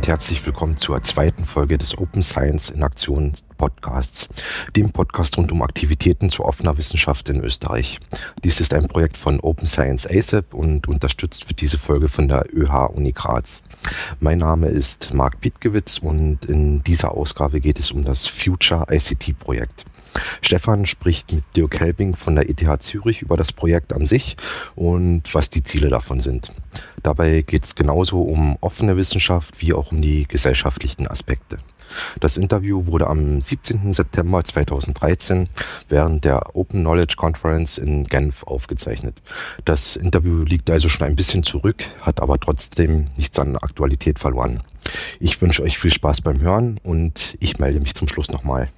Und herzlich willkommen zur zweiten Folge des Open Science in Aktion Podcasts, dem Podcast rund um Aktivitäten zu offener Wissenschaft in Österreich. Dies ist ein Projekt von Open Science ASAP und unterstützt wird diese Folge von der ÖH Uni Graz. Mein Name ist Marc Pietgewitz und in dieser Ausgabe geht es um das Future ICT Projekt. Stefan spricht mit Dirk Helbing von der ETH Zürich über das Projekt an sich und was die Ziele davon sind. Dabei geht es genauso um offene Wissenschaft wie auch um die gesellschaftlichen Aspekte. Das Interview wurde am 17. September 2013 während der Open Knowledge Conference in Genf aufgezeichnet. Das Interview liegt also schon ein bisschen zurück, hat aber trotzdem nichts an Aktualität verloren. Ich wünsche euch viel Spaß beim Hören und ich melde mich zum Schluss nochmal.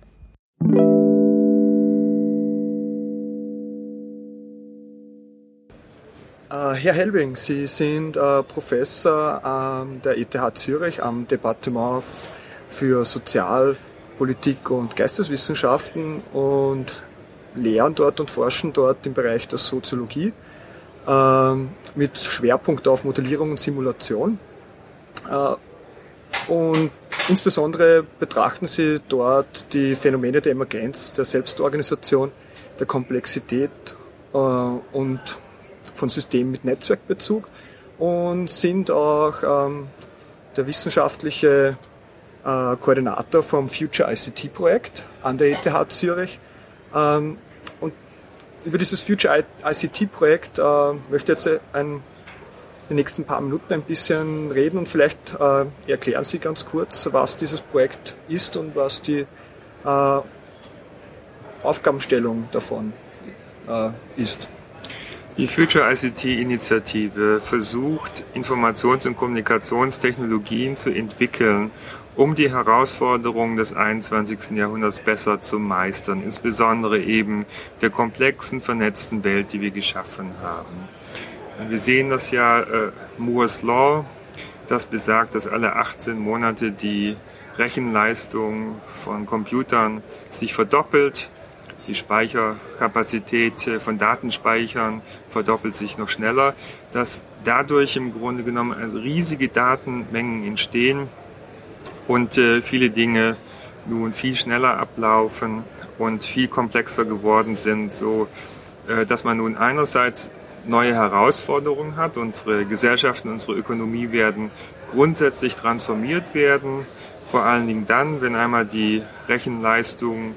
Herr Helbing, Sie sind äh, Professor der ETH Zürich am Departement für Sozialpolitik und Geisteswissenschaften und lehren dort und forschen dort im Bereich der Soziologie ähm, mit Schwerpunkt auf Modellierung und Simulation. Äh, und insbesondere betrachten Sie dort die Phänomene der Emergenz, der Selbstorganisation, der Komplexität und von Systemen mit Netzwerkbezug und sind auch ähm, der wissenschaftliche äh, Koordinator vom Future ICT Projekt an der ETH Zürich. Ähm, und über dieses Future ICT Projekt äh, möchte ich jetzt ein, die nächsten paar Minuten ein bisschen reden und vielleicht äh, erklären Sie ganz kurz, was dieses Projekt ist und was die äh, Aufgabenstellung davon äh, ist. Die Future ICT-Initiative versucht, Informations- und Kommunikationstechnologien zu entwickeln, um die Herausforderungen des 21. Jahrhunderts besser zu meistern, insbesondere eben der komplexen, vernetzten Welt, die wir geschaffen haben. Wir sehen das ja äh, Moore's Law, das besagt, dass alle 18 Monate die Rechenleistung von Computern sich verdoppelt die Speicherkapazität äh, von Datenspeichern verdoppelt sich noch schneller, dass dadurch im Grunde genommen also riesige Datenmengen entstehen und äh, viele Dinge nun viel schneller ablaufen und viel komplexer geworden sind, so äh, dass man nun einerseits neue Herausforderungen hat. Unsere Gesellschaften, unsere Ökonomie werden grundsätzlich transformiert werden. Vor allen Dingen dann, wenn einmal die Rechenleistung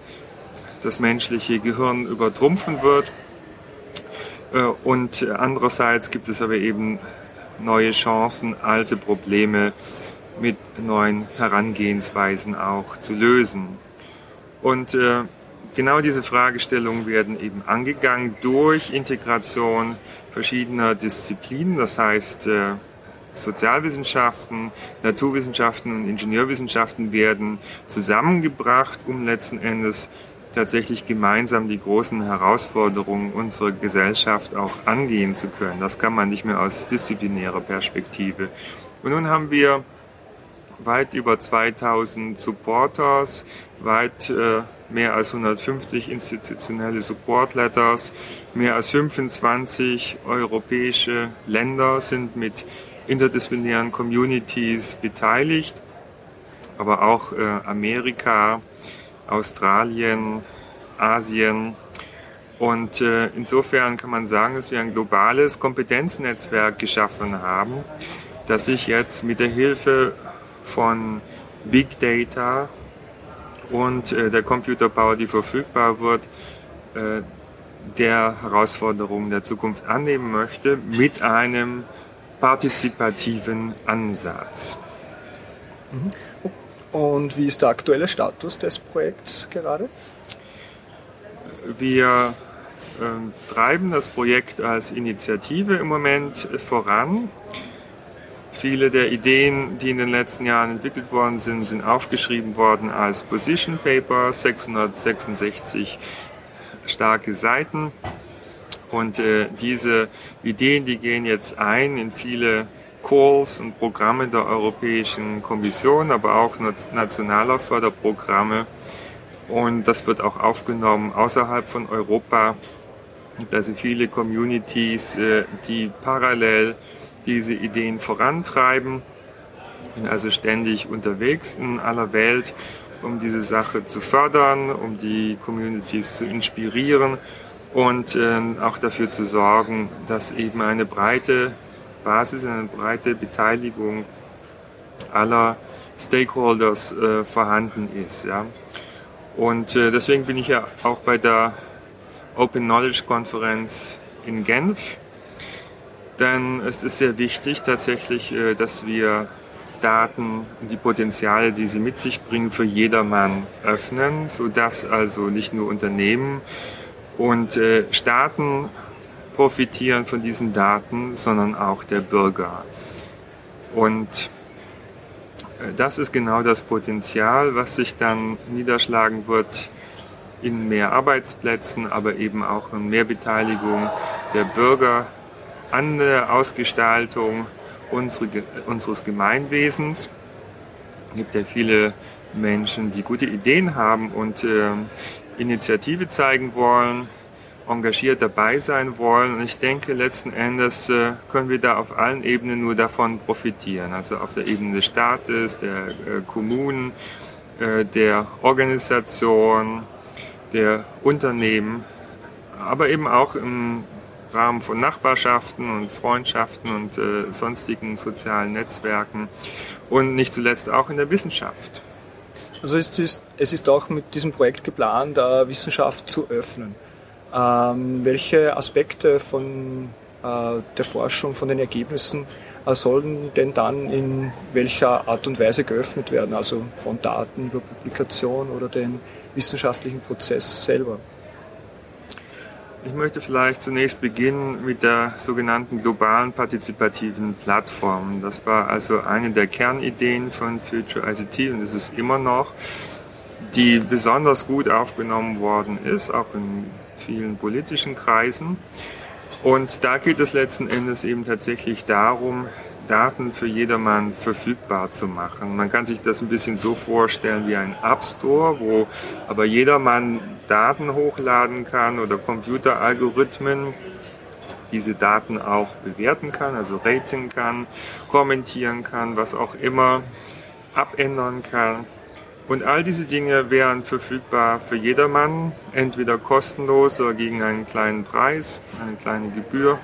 das menschliche Gehirn übertrumpfen wird. Äh, und andererseits gibt es aber eben neue Chancen, alte Probleme mit neuen Herangehensweisen auch zu lösen. Und äh, genau diese Fragestellungen werden eben angegangen durch Integration verschiedener Disziplinen, das heißt äh, Sozialwissenschaften, Naturwissenschaften und Ingenieurwissenschaften werden zusammengebracht, um letzten Endes tatsächlich gemeinsam die großen Herausforderungen unserer Gesellschaft auch angehen zu können. Das kann man nicht mehr aus disziplinärer Perspektive. Und nun haben wir weit über 2000 Supporters, weit äh, mehr als 150 institutionelle Support Letters, mehr als 25 europäische Länder sind mit interdisziplinären Communities beteiligt, aber auch äh, Amerika, Australien, Asien. Und äh, insofern kann man sagen, dass wir ein globales Kompetenznetzwerk geschaffen haben, das sich jetzt mit der Hilfe von Big Data und äh, der Computer Power, die verfügbar wird, äh, der Herausforderungen der Zukunft annehmen möchte mit einem partizipativen Ansatz. Mhm. Und wie ist der aktuelle Status des Projekts gerade? Wir äh, treiben das Projekt als Initiative im Moment voran. Viele der Ideen, die in den letzten Jahren entwickelt worden sind, sind aufgeschrieben worden als Position Paper, 666 starke Seiten. Und äh, diese Ideen, die gehen jetzt ein in viele Calls und Programme der Europäischen Kommission, aber auch nationaler Förderprogramme. Und das wird auch aufgenommen außerhalb von Europa. Also viele Communities, äh, die parallel diese Ideen vorantreiben. bin also ständig unterwegs in aller Welt, um diese Sache zu fördern, um die Communities zu inspirieren und äh, auch dafür zu sorgen, dass eben eine breite Basis, eine breite Beteiligung aller Stakeholders äh, vorhanden ist. Ja. Und äh, deswegen bin ich ja auch bei der Open Knowledge Konferenz in Genf, denn es ist sehr wichtig tatsächlich, äh, dass wir Daten, die Potenziale, die sie mit sich bringen, für jedermann öffnen, sodass also nicht nur Unternehmen und äh, Staaten profitieren von diesen Daten, sondern auch der Bürger. Und äh, das ist genau das Potenzial, was sich dann niederschlagen wird in mehr Arbeitsplätzen, aber eben auch in mehr Beteiligung der Bürger an der Ausgestaltung unseres Gemeinwesens. Es gibt ja viele Menschen, die gute Ideen haben und äh, Initiative zeigen wollen, engagiert dabei sein wollen. Und ich denke, letzten Endes äh, können wir da auf allen Ebenen nur davon profitieren. Also auf der Ebene des Staates, der äh, Kommunen, äh, der Organisation, der Unternehmen, aber eben auch im Rahmen von Nachbarschaften und Freundschaften und sonstigen sozialen Netzwerken und nicht zuletzt auch in der Wissenschaft. Also es ist, es ist auch mit diesem Projekt geplant, Wissenschaft zu öffnen. Ähm, welche Aspekte von äh, der Forschung, von den Ergebnissen äh, sollen denn dann in welcher Art und Weise geöffnet werden? Also von Daten über Publikation oder den wissenschaftlichen Prozess selber? Ich möchte vielleicht zunächst beginnen mit der sogenannten globalen partizipativen Plattform. Das war also eine der Kernideen von Future ICT und es ist immer noch, die besonders gut aufgenommen worden ist, auch in vielen politischen Kreisen. Und da geht es letzten Endes eben tatsächlich darum, Daten für jedermann verfügbar zu machen. Man kann sich das ein bisschen so vorstellen wie ein App Store, wo aber jedermann Daten hochladen kann oder Computeralgorithmen diese Daten auch bewerten kann, also raten kann, kommentieren kann, was auch immer, abändern kann. Und all diese Dinge wären verfügbar für jedermann, entweder kostenlos oder gegen einen kleinen Preis, eine kleine Gebühr.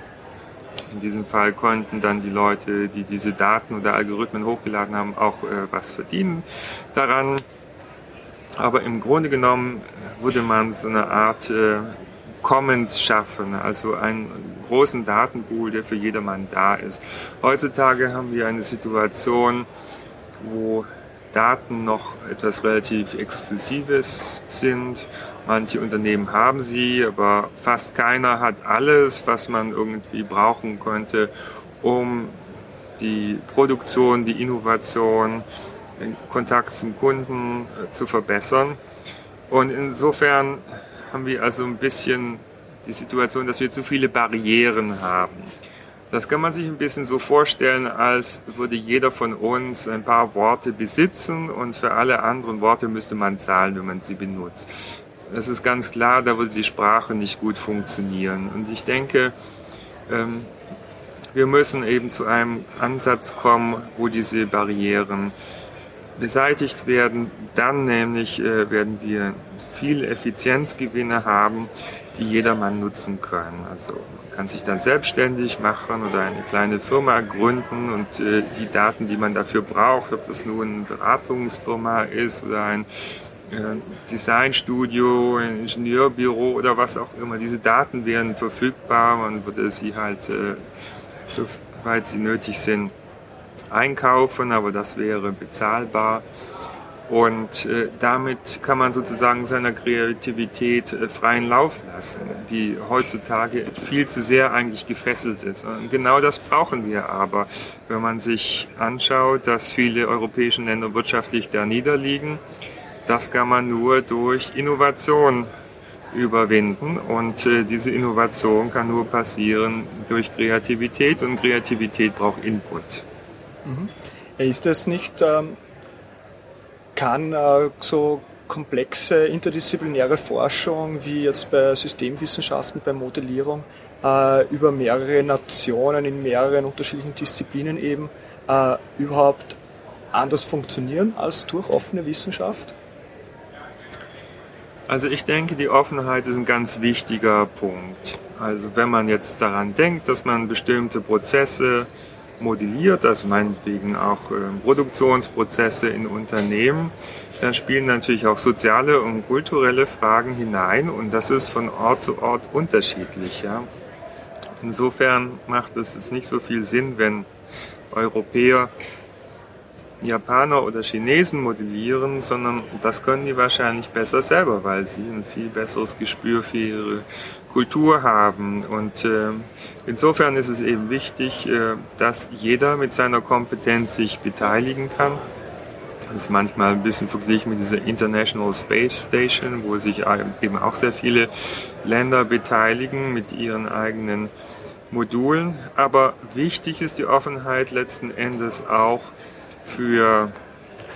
In diesem Fall konnten dann die Leute, die diese Daten oder Algorithmen hochgeladen haben, auch äh, was verdienen daran. Aber im Grunde genommen würde man so eine Art äh, Commons schaffen, also einen großen Datenpool, der für jedermann da ist. Heutzutage haben wir eine Situation, wo Daten noch etwas relativ Exklusives sind. Manche Unternehmen haben sie, aber fast keiner hat alles, was man irgendwie brauchen könnte, um die Produktion, die Innovation, den Kontakt zum Kunden äh, zu verbessern. Und insofern haben wir also ein bisschen die Situation, dass wir zu viele Barrieren haben. Das kann man sich ein bisschen so vorstellen, als würde jeder von uns ein paar Worte besitzen und für alle anderen Worte müsste man zahlen, wenn man sie benutzt. Das ist ganz klar, da würde die Sprache nicht gut funktionieren. Und ich denke, ähm, wir müssen eben zu einem Ansatz kommen, wo diese Barrieren beseitigt werden. Dann nämlich äh, werden wir viele Effizienzgewinne haben, die jedermann nutzen kann. Also kann sich dann selbstständig machen oder eine kleine Firma gründen und äh, die Daten, die man dafür braucht, ob das nun eine Beratungsfirma ist oder ein äh, Designstudio, ein Ingenieurbüro oder was auch immer, diese Daten wären verfügbar. Man würde sie halt, äh, soweit sie nötig sind, einkaufen, aber das wäre bezahlbar. Und äh, damit kann man sozusagen seiner Kreativität äh, freien Lauf lassen, die heutzutage viel zu sehr eigentlich gefesselt ist. Und genau das brauchen wir aber, wenn man sich anschaut, dass viele europäische Länder wirtschaftlich da niederliegen. Das kann man nur durch Innovation überwinden und äh, diese Innovation kann nur passieren durch Kreativität und Kreativität braucht Input. Mhm. Ist das nicht ähm kann äh, so komplexe interdisziplinäre Forschung wie jetzt bei Systemwissenschaften, bei Modellierung äh, über mehrere Nationen in mehreren unterschiedlichen Disziplinen eben äh, überhaupt anders funktionieren als durch offene Wissenschaft? Also ich denke, die Offenheit ist ein ganz wichtiger Punkt. Also wenn man jetzt daran denkt, dass man bestimmte Prozesse modelliert, also meinetwegen auch äh, Produktionsprozesse in Unternehmen, dann spielen natürlich auch soziale und kulturelle Fragen hinein und das ist von Ort zu Ort unterschiedlich. Ja. Insofern macht es jetzt nicht so viel Sinn, wenn Europäer Japaner oder Chinesen modellieren, sondern das können die wahrscheinlich besser selber, weil sie ein viel besseres Gespür für ihre Kultur haben. Und äh, insofern ist es eben wichtig, äh, dass jeder mit seiner Kompetenz sich beteiligen kann. Das ist manchmal ein bisschen verglichen mit dieser International Space Station, wo sich eben auch sehr viele Länder beteiligen mit ihren eigenen Modulen. Aber wichtig ist die Offenheit letzten Endes auch für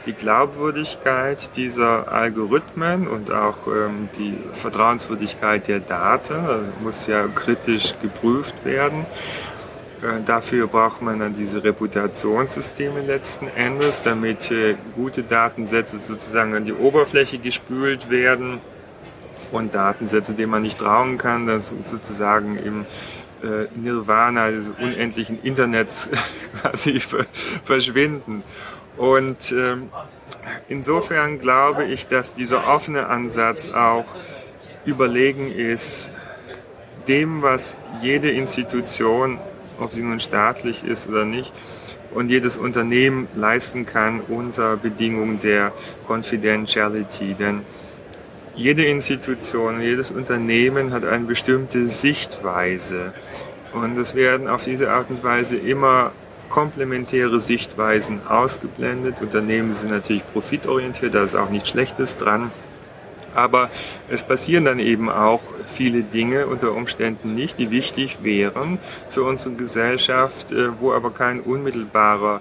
die Glaubwürdigkeit dieser Algorithmen und auch ähm, die Vertrauenswürdigkeit der Daten also muss ja kritisch geprüft werden. Äh, dafür braucht man dann diese Reputationssysteme letzten Endes, damit äh, gute Datensätze sozusagen an die Oberfläche gespült werden und Datensätze, denen man nicht trauen kann, dass sozusagen im äh, Nirvana des unendlichen Internets quasi verschwinden. Und ähm, insofern glaube ich, dass dieser offene Ansatz auch überlegen ist, dem, was jede Institution, ob sie nun staatlich ist oder nicht, und jedes Unternehmen leisten kann unter Bedingungen der Confidentiality. Denn jede Institution, jedes Unternehmen hat eine bestimmte Sichtweise. Und es werden auf diese Art und Weise immer komplementäre Sichtweisen ausgeblendet. Unternehmen sind natürlich profitorientiert, da ist auch nichts Schlechtes dran. Aber es passieren dann eben auch viele Dinge unter Umständen nicht, die wichtig wären für unsere Gesellschaft, äh, wo aber kein unmittelbarer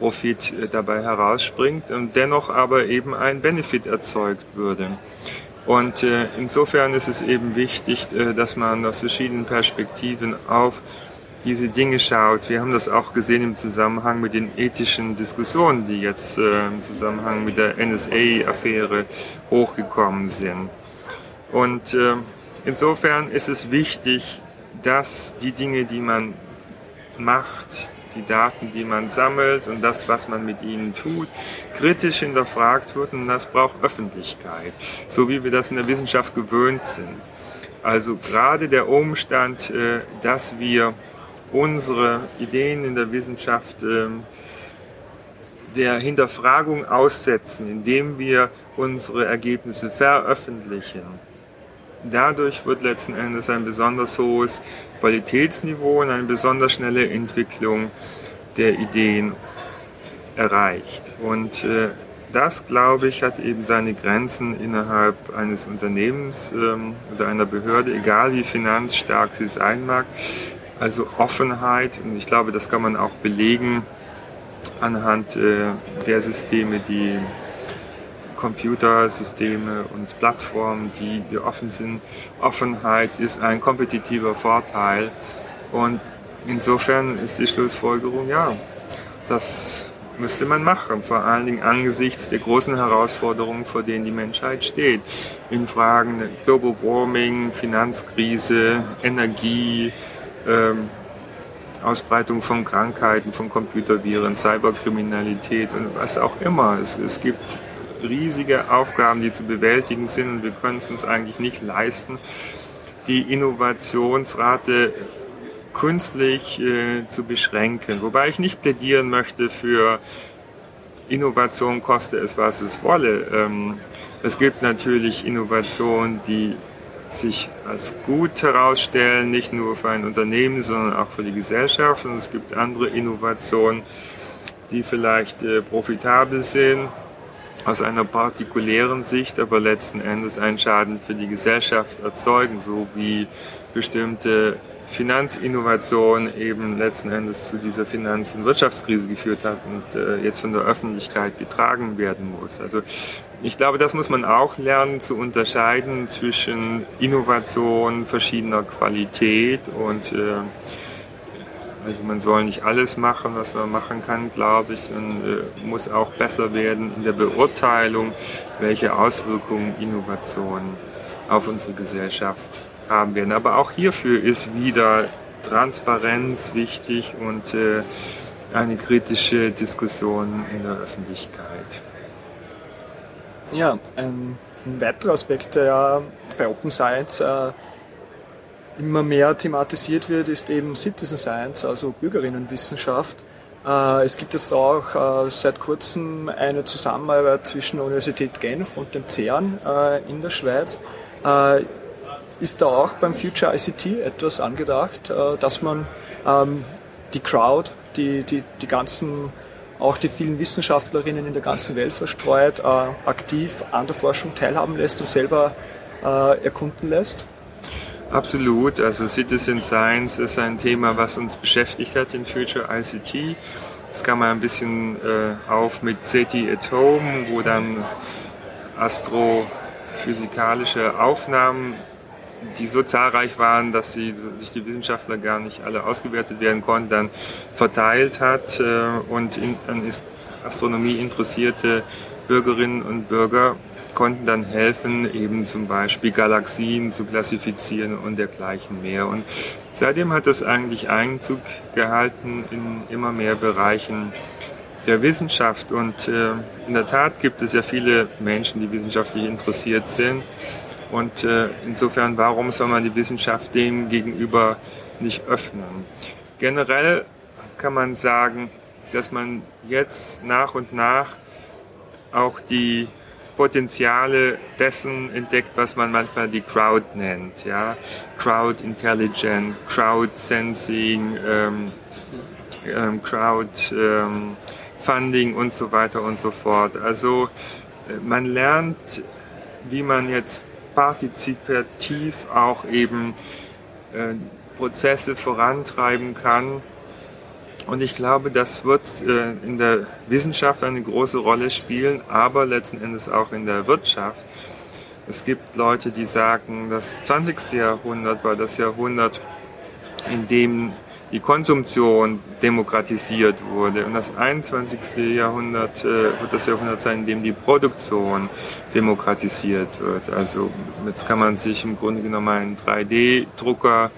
Profit äh, dabei herausspringt und dennoch aber eben ein Benefit erzeugt würde. Und äh, insofern ist es eben wichtig, dass man aus verschiedenen Perspektiven auf diese Dinge schaut. Wir haben das auch gesehen im Zusammenhang mit den ethischen Diskussionen, die jetzt äh, im Zusammenhang mit der NSA-Affäre hochgekommen sind. Und äh, insofern ist es wichtig, dass die Dinge, die man macht, die Daten, die man sammelt und das, was man mit ihnen tut, kritisch hinterfragt wird und das braucht Öffentlichkeit, so wie wir das in der Wissenschaft gewöhnt sind. Also gerade der Umstand, äh, dass wir unsere Ideen in der Wissenschaft ähm, der Hinterfragung aussetzen, indem wir unsere Ergebnisse veröffentlichen. Dadurch wird letzten Endes ein besonders hohes Qualitätsniveau und eine besonders schnelle Entwicklung der Ideen erreicht. Und äh, das, glaube ich, hat eben seine Grenzen innerhalb eines Unternehmens ähm, oder einer Behörde, egal wie finanzstark sie sein mag. Also Offenheit, und ich glaube, das kann man auch belegen anhand äh, der Systeme, die Computersysteme und Plattformen, die, die offen sind. Offenheit ist ein kompetitiver Vorteil und insofern ist die Schlussfolgerung, ja, das müsste man machen, vor allen Dingen angesichts der großen Herausforderungen, vor denen die Menschheit steht. In Fragen Global Warming, Finanzkrise, Energie, ähm, Ausbreitung von Krankheiten, von Computerviren, Cyberkriminalität und was auch immer. Es, es gibt riesige Aufgaben, die zu bewältigen sind und wir können es uns eigentlich nicht leisten, die Innovationsrate künstlich äh, zu beschränken. Wobei ich nicht plädieren möchte für Innovation koste es, was es wolle. Ähm, es gibt natürlich Innovationen, die sich als gut herausstellen, nicht nur für ein Unternehmen, sondern auch für die Gesellschaft. Und es gibt andere Innovationen, die vielleicht äh, profitabel sind aus einer partikulären Sicht, aber letzten Endes einen Schaden für die Gesellschaft erzeugen, so wie bestimmte Finanzinnovation eben letzten Endes zu dieser Finanz- und Wirtschaftskrise geführt hat und äh, jetzt von der Öffentlichkeit getragen werden muss. Also ich glaube, das muss man auch lernen zu unterscheiden zwischen Innovation verschiedener Qualität und äh, Also man soll nicht alles machen, was man machen kann, glaube ich, und äh, muss auch besser werden in der Beurteilung, welche Auswirkungen Innovationen auf unsere Gesellschaft haben werden. Aber auch hierfür ist wieder Transparenz wichtig und äh, eine kritische Diskussion in der Öffentlichkeit. Ja, ein, ein weiterer Aspekt, der ja bei Open Science äh, immer mehr thematisiert wird, ist eben Citizen Science, also Bürgerinnenwissenschaft. Äh, es gibt jetzt auch äh, seit kurzem eine Zusammenarbeit zwischen der Universität Genf und dem CERN äh, in der Schweiz. Ist da auch beim Future ICT etwas angedacht, dass man ähm, die Crowd, die, die, die ganzen, auch die vielen Wissenschaftlerinnen in der ganzen Welt verstreut, aktiv an der Forschung teilhaben lässt und selber erkunden lässt? Absolut. Also Citizen Science ist ein Thema, was uns beschäftigt hat in Future ICT. Das kam mal ein bisschen äh, auf mit SETI at Home, wo dann astrophysikalische Aufnahmen, die so zahlreich waren, dass sie durch die Wissenschaftler gar nicht alle ausgewertet werden konnten, dann verteilt hat äh, und in, an Astronomie interessierte Bürgerinnen und Bürger konnten dann helfen, eben zum Beispiel Galaxien zu klassifizieren und dergleichen mehr. Und seitdem hat das eigentlich Einzug gehalten in immer mehr Bereichen der Wissenschaft. Und äh, in der Tat gibt es ja viele Menschen, die wissenschaftlich interessiert sind. Und äh, insofern, warum soll man die Wissenschaft dem gegenüber nicht öffnen? Generell kann man sagen, dass man jetzt nach und nach auch die Potenziale dessen entdeckt, was man manchmal die Crowd nennt, ja, Crowd Intelligence, Crowd Sensing, ähm, ähm, Crowd ähm, Funding und so weiter und so fort. Also äh, man lernt, wie man jetzt partizipativ auch eben äh, Prozesse vorantreiben kann und ich glaube, das wird äh, in der Wissenschaft eine große Rolle spielen, aber letzten Endes auch in der Wirtschaft. Es gibt Leute, die sagen, das 20. Jahrhundert war das Jahrhundert, in dem die Konsumtion demokratisiert wurde. Und das 21. Jahrhundert äh, wird das Jahrhundert sein, in dem die Produktion demokratisiert wird. Also jetzt kann man sich im Grunde genommen einen 3D-Drucker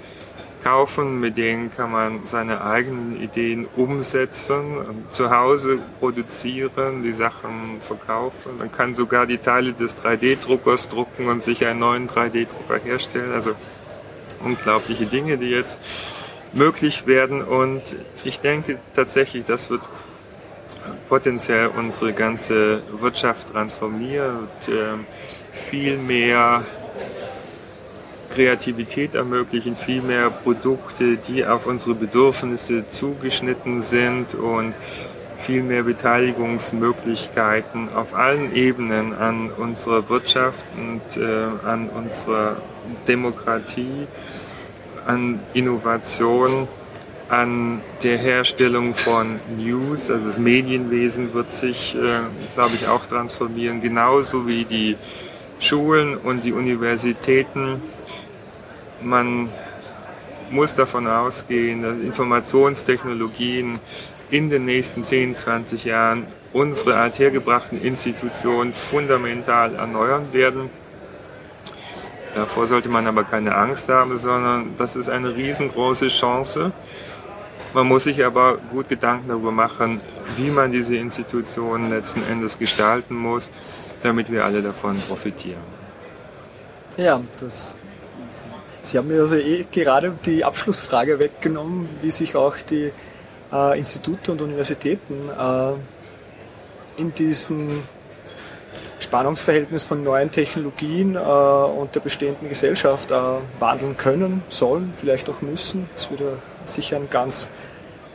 kaufen, mit denen kann man seine eigenen Ideen umsetzen, zu Hause produzieren, die Sachen verkaufen. Man kann sogar die Teile des 3D-Druckers drucken und sich einen neuen 3D-Drucker herstellen. Also unglaubliche Dinge, die jetzt möglich werden. Und ich denke tatsächlich, das wird potenziell unsere ganze Wirtschaft transformieren und äh, viel mehr Kreativität ermöglichen, viel mehr Produkte, die auf unsere Bedürfnisse zugeschnitten sind und viel mehr Beteiligungsmöglichkeiten auf allen Ebenen an unserer Wirtschaft und äh, an unserer Demokratie, an Innovation, an der Herstellung von News. Also das Medienwesen wird sich, äh, glaube ich, auch transformieren, genauso wie die Schulen und die Universitäten man muss davon ausgehen, dass Informationstechnologien in den nächsten 10, 20 Jahren unsere althergebrachten Institutionen fundamental erneuern werden. Davor sollte man aber keine Angst haben, sondern das ist eine riesengroße Chance. Man muss sich aber gut Gedanken darüber machen, wie man diese Institutionen letzten Endes gestalten muss, damit wir alle davon profitieren. Ja, das Sie haben mir also eh gerade die Abschlussfrage weggenommen, wie sich auch die äh, Institute und Universitäten äh, in diesem Spannungsverhältnis von neuen Technologien äh, und der bestehenden Gesellschaft äh, wandeln können, sollen, vielleicht auch müssen. Das würde sicher ein ganz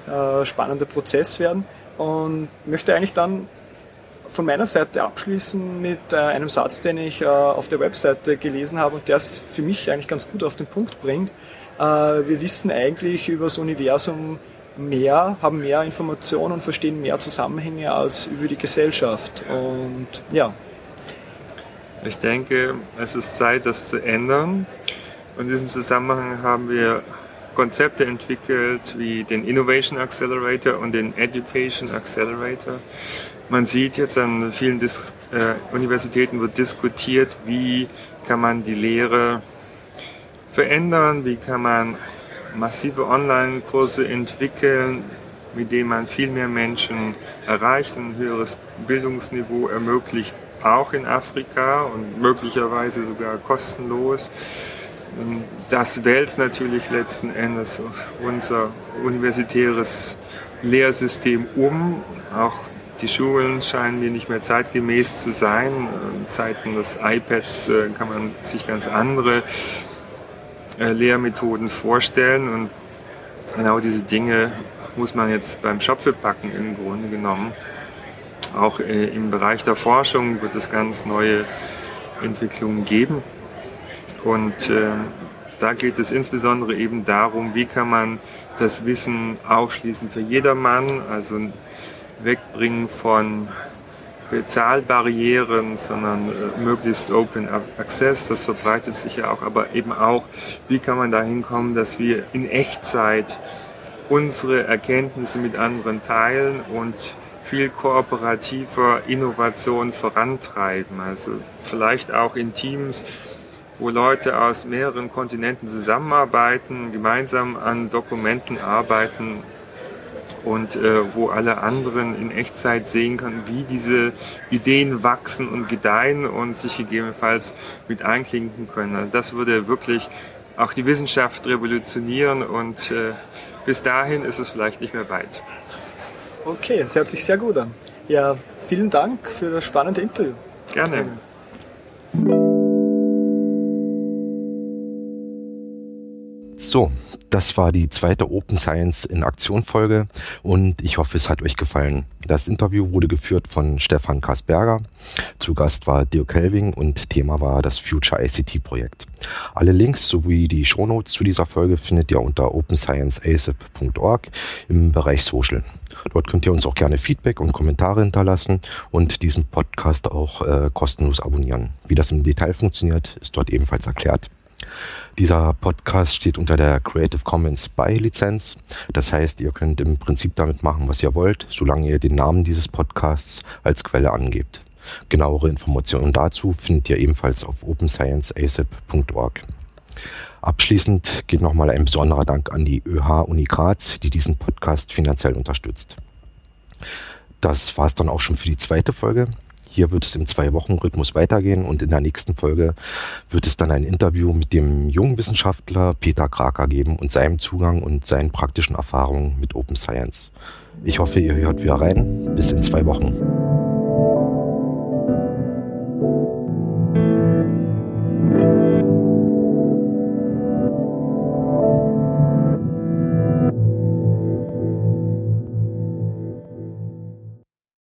äh, spannender Prozess werden und möchte eigentlich dann von meiner Seite abschließen mit äh, einem Satz, den ich äh, auf der Webseite gelesen habe und der es für mich eigentlich ganz gut auf den Punkt bringt. Äh, wir wissen eigentlich über das Universum mehr, haben mehr Informationen und verstehen mehr Zusammenhänge als über die Gesellschaft. Und ja. Ich denke, es ist Zeit, das zu ändern. In diesem Zusammenhang haben wir Konzepte entwickelt, wie den Innovation Accelerator und den Education Accelerator. Man sieht jetzt an vielen Dis äh, Universitäten wird diskutiert, wie kann man die Lehre verändern, wie kann man massive Online-Kurse entwickeln, mit denen man viel mehr Menschen erreicht, ein höheres Bildungsniveau ermöglicht, auch in Afrika und möglicherweise sogar kostenlos. Das wälzt natürlich letzten Endes unser universitäres Lehrsystem um. Auch die Schulen scheinen mir nicht mehr zeitgemäß zu sein. In Zeiten des iPads äh, kann man sich ganz andere äh, Lehrmethoden vorstellen und genau diese Dinge muss man jetzt beim Schopfe packen im Grunde genommen. Auch äh, im Bereich der Forschung wird es ganz neue Entwicklungen geben. Und äh, da geht es insbesondere eben darum, wie kann man das Wissen aufschließen für jedermann, also wegbringen von Bezahlbarrieren, sondern äh, möglichst Open Access, das verbreitet sich ja auch, aber eben auch, wie kann man dahin kommen, dass wir in Echtzeit unsere Erkenntnisse mit anderen teilen und viel kooperativer Innovation vorantreiben. Also vielleicht auch in Teams, wo Leute aus mehreren Kontinenten zusammenarbeiten, gemeinsam an Dokumenten arbeiten und äh, wo alle anderen in Echtzeit sehen können, wie diese Ideen wachsen und gedeihen und sich gegebenenfalls mit einklinken können. Also das würde wirklich auch die Wissenschaft revolutionieren und äh, bis dahin ist es vielleicht nicht mehr weit. Okay, das hört sich sehr gut an. Ja, vielen Dank für das spannende Interview. Gerne. So, das war die zweite Open Science in Aktion Folge und ich hoffe, es hat euch gefallen. Das Interview wurde geführt von Stefan Kasberger. Zu Gast war Dirk Helving und Thema war das Future ICT Projekt. Alle Links sowie die Shownotes zu dieser Folge findet ihr unter openscienceasap.org im Bereich Social. Dort könnt ihr uns auch gerne Feedback und Kommentare hinterlassen und diesen Podcast auch äh, kostenlos abonnieren. Wie das im Detail funktioniert, ist dort ebenfalls erklärt. Dieser Podcast steht unter der Creative Commons by Lizenz. Das heißt, ihr könnt im Prinzip damit machen, was ihr wollt, solange ihr den Namen dieses Podcasts als Quelle angebt. Genauere Informationen dazu findet ihr ebenfalls auf openscienceasap.org. Abschließend geht nochmal ein besonderer Dank an die ÖH Uni Graz, die diesen Podcast finanziell unterstützt. Das war es dann auch schon für die zweite Folge. Hier wird es im Zwei-Wochen-Rhythmus weitergehen und in der nächsten Folge wird es dann ein Interview mit dem jungen Wissenschaftler Peter Kraker geben und seinem Zugang und seinen praktischen Erfahrungen mit Open Science. Ich hoffe, ihr hört wieder rein. Bis in zwei Wochen.